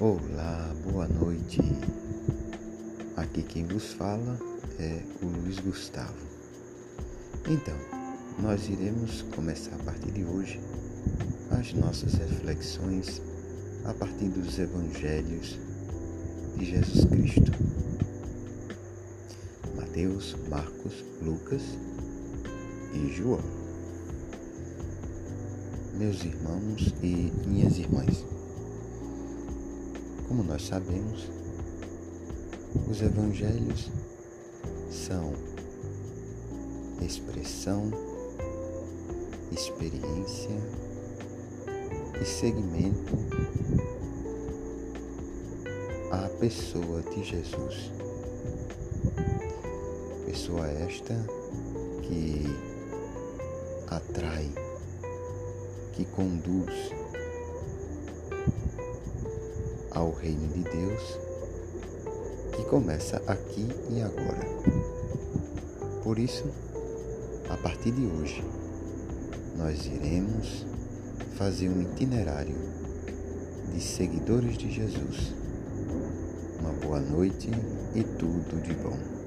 Olá, boa noite. Aqui quem vos fala é o Luiz Gustavo. Então, nós iremos começar a partir de hoje as nossas reflexões a partir dos evangelhos de Jesus Cristo. Mateus, Marcos, Lucas e João. Meus irmãos e minhas irmãs. Como nós sabemos, os evangelhos são expressão, experiência e segmento à pessoa de Jesus. Pessoa esta que atrai, que conduz ao reino de Deus que começa aqui e agora. Por isso, a partir de hoje, nós iremos fazer um itinerário de seguidores de Jesus. Uma boa noite e tudo de bom.